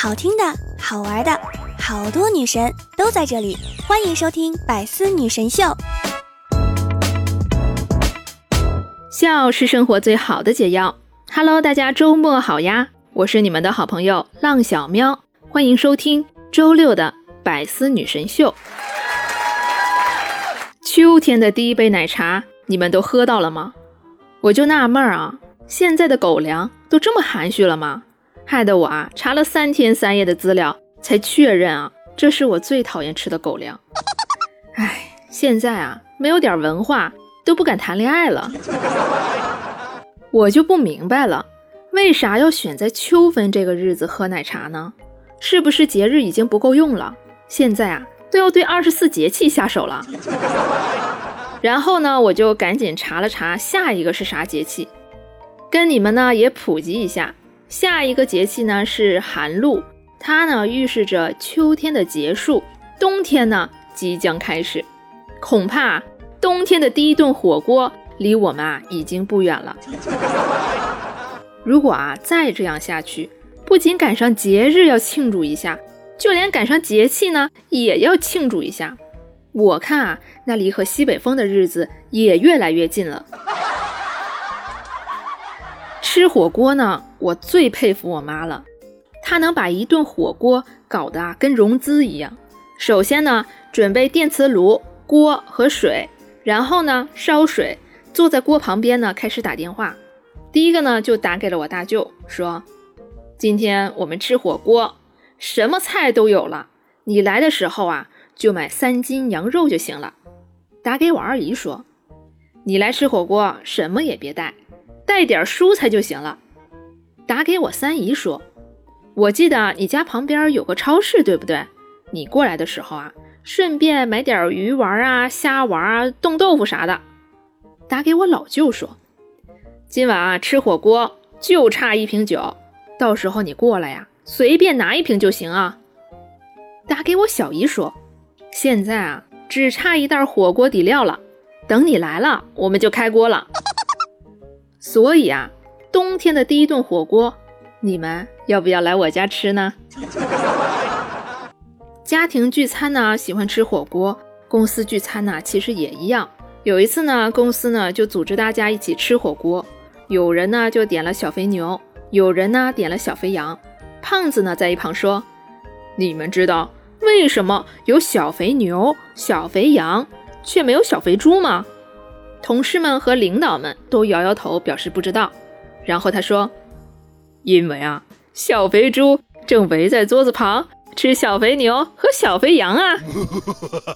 好听的、好玩的，好多女神都在这里，欢迎收听《百思女神秀》。笑是生活最好的解药。Hello，大家周末好呀！我是你们的好朋友浪小喵，欢迎收听周六的《百思女神秀》。秋天的第一杯奶茶，你们都喝到了吗？我就纳闷啊，现在的狗粮都这么含蓄了吗？害得我啊查了三天三夜的资料，才确认啊，这是我最讨厌吃的狗粮。唉，现在啊没有点文化都不敢谈恋爱了。我就不明白了，为啥要选在秋分这个日子喝奶茶呢？是不是节日已经不够用了？现在啊都要对二十四节气下手了。然后呢，我就赶紧查了查下一个是啥节气，跟你们呢也普及一下。下一个节气呢是寒露，它呢预示着秋天的结束，冬天呢即将开始。恐怕冬天的第一顿火锅离我们啊已经不远了。如果啊再这样下去，不仅赶上节日要庆祝一下，就连赶上节气呢也要庆祝一下。我看啊，那离和西北风的日子也越来越近了。吃火锅呢，我最佩服我妈了。她能把一顿火锅搞得啊跟融资一样。首先呢，准备电磁炉、锅和水，然后呢烧水，坐在锅旁边呢开始打电话。第一个呢就打给了我大舅，说：“今天我们吃火锅，什么菜都有了。你来的时候啊就买三斤羊肉就行了。”打给我二姨说：“你来吃火锅，什么也别带。”带点蔬菜就行了。打给我三姨说：“我记得你家旁边有个超市，对不对？你过来的时候啊，顺便买点鱼丸啊、虾丸啊、冻豆腐啥的。”打给我老舅说：“今晚啊吃火锅就差一瓶酒，到时候你过来呀，随便拿一瓶就行啊。”打给我小姨说：“现在啊只差一袋火锅底料了，等你来了我们就开锅了。”所以啊，冬天的第一顿火锅，你们要不要来我家吃呢？家庭聚餐呢，喜欢吃火锅；公司聚餐呢，其实也一样。有一次呢，公司呢就组织大家一起吃火锅，有人呢就点了小肥牛，有人呢点了小肥羊。胖子呢在一旁说：“你们知道为什么有小肥牛、小肥羊，却没有小肥猪吗？”同事们和领导们都摇摇头，表示不知道。然后他说：“因为啊，小肥猪正围在桌子旁吃小肥牛和小肥羊啊。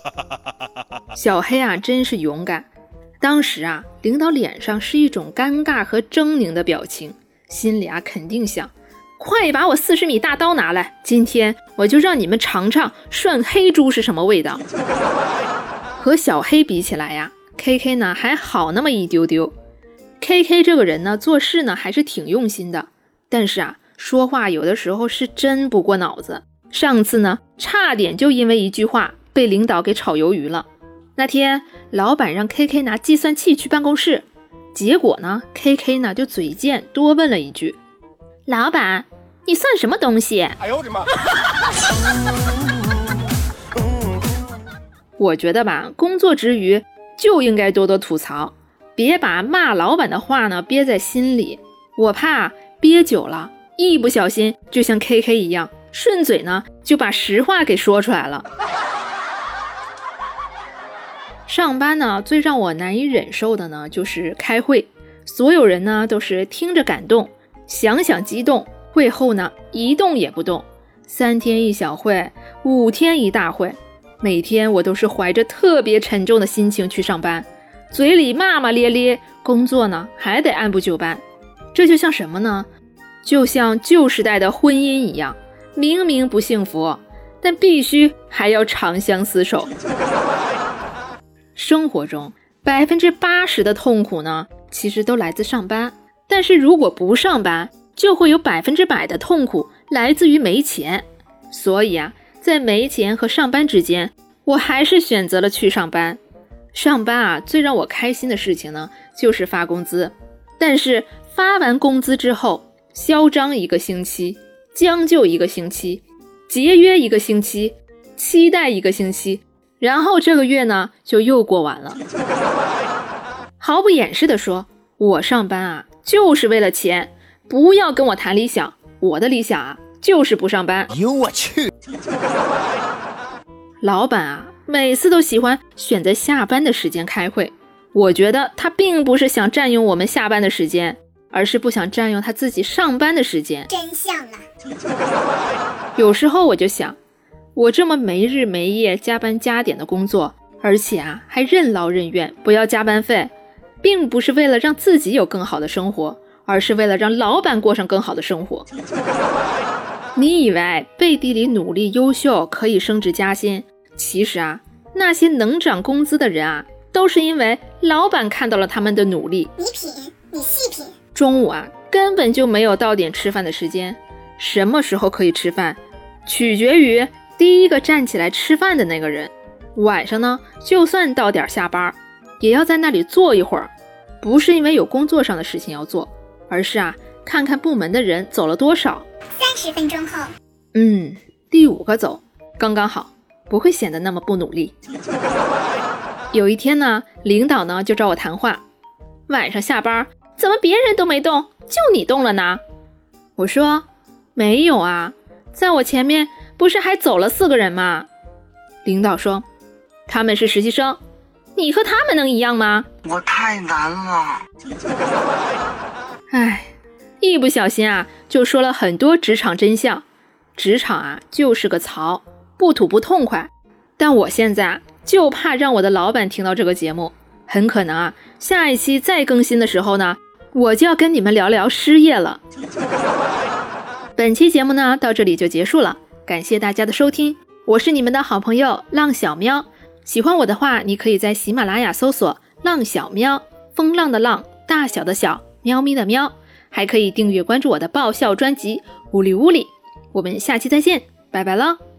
”小黑啊，真是勇敢。当时啊，领导脸上是一种尴尬和狰狞的表情，心里啊肯定想：快把我四十米大刀拿来，今天我就让你们尝尝涮黑猪是什么味道。和小黑比起来呀。K K 呢还好那么一丢丢，K K 这个人呢做事呢还是挺用心的，但是啊说话有的时候是真不过脑子。上次呢差点就因为一句话被领导给炒鱿鱼了。那天老板让 K K 拿计算器去办公室，结果呢 K K 呢就嘴贱多问了一句：“老板，你算什么东西？”哎呦我的妈！我觉得吧，工作之余。就应该多多吐槽，别把骂老板的话呢憋在心里。我怕憋久了，一不小心就像 K K 一样，顺嘴呢就把实话给说出来了。上班呢，最让我难以忍受的呢就是开会，所有人呢都是听着感动，想想激动，会后呢一动也不动。三天一小会，五天一大会。每天我都是怀着特别沉重的心情去上班，嘴里骂骂咧咧，工作呢还得按部就班。这就像什么呢？就像旧时代的婚姻一样，明明不幸福，但必须还要长相厮守。生活中百分之八十的痛苦呢，其实都来自上班。但是如果不上班，就会有百分之百的痛苦来自于没钱。所以啊。在没钱和上班之间，我还是选择了去上班。上班啊，最让我开心的事情呢，就是发工资。但是发完工资之后，嚣张一个星期，将就一个星期，节约一个星期，期待一个星期，然后这个月呢就又过完了。毫不掩饰地说，我上班啊就是为了钱，不要跟我谈理想，我的理想啊就是不上班。哎呦我去！老板啊，每次都喜欢选择下班的时间开会。我觉得他并不是想占用我们下班的时间，而是不想占用他自己上班的时间。真相啊！有时候我就想，我这么没日没夜加班加点的工作，而且啊还任劳任怨，不要加班费，并不是为了让自己有更好的生活，而是为了让老板过上更好的生活。你以为背地里努力优秀可以升职加薪？其实啊，那些能涨工资的人啊，都是因为老板看到了他们的努力。你品，你细品。中午啊，根本就没有到点吃饭的时间。什么时候可以吃饭，取决于第一个站起来吃饭的那个人。晚上呢，就算到点下班，也要在那里坐一会儿，不是因为有工作上的事情要做，而是啊，看看部门的人走了多少。三十分钟后，嗯，第五个走，刚刚好。不会显得那么不努力。有一天呢，领导呢就找我谈话。晚上下班，怎么别人都没动，就你动了呢？我说没有啊，在我前面不是还走了四个人吗？领导说他们是实习生，你和他们能一样吗？我太难了。唉，一不小心啊，就说了很多职场真相。职场啊，就是个槽。不吐不痛快，但我现在啊就怕让我的老板听到这个节目，很可能啊，下一期再更新的时候呢，我就要跟你们聊聊失业了。本期节目呢到这里就结束了，感谢大家的收听，我是你们的好朋友浪小喵。喜欢我的话，你可以在喜马拉雅搜索“浪小喵”，风浪的浪，大小的小，喵咪的喵，还可以订阅关注我的爆笑专辑《呜里呜里》。我们下期再见，拜拜了。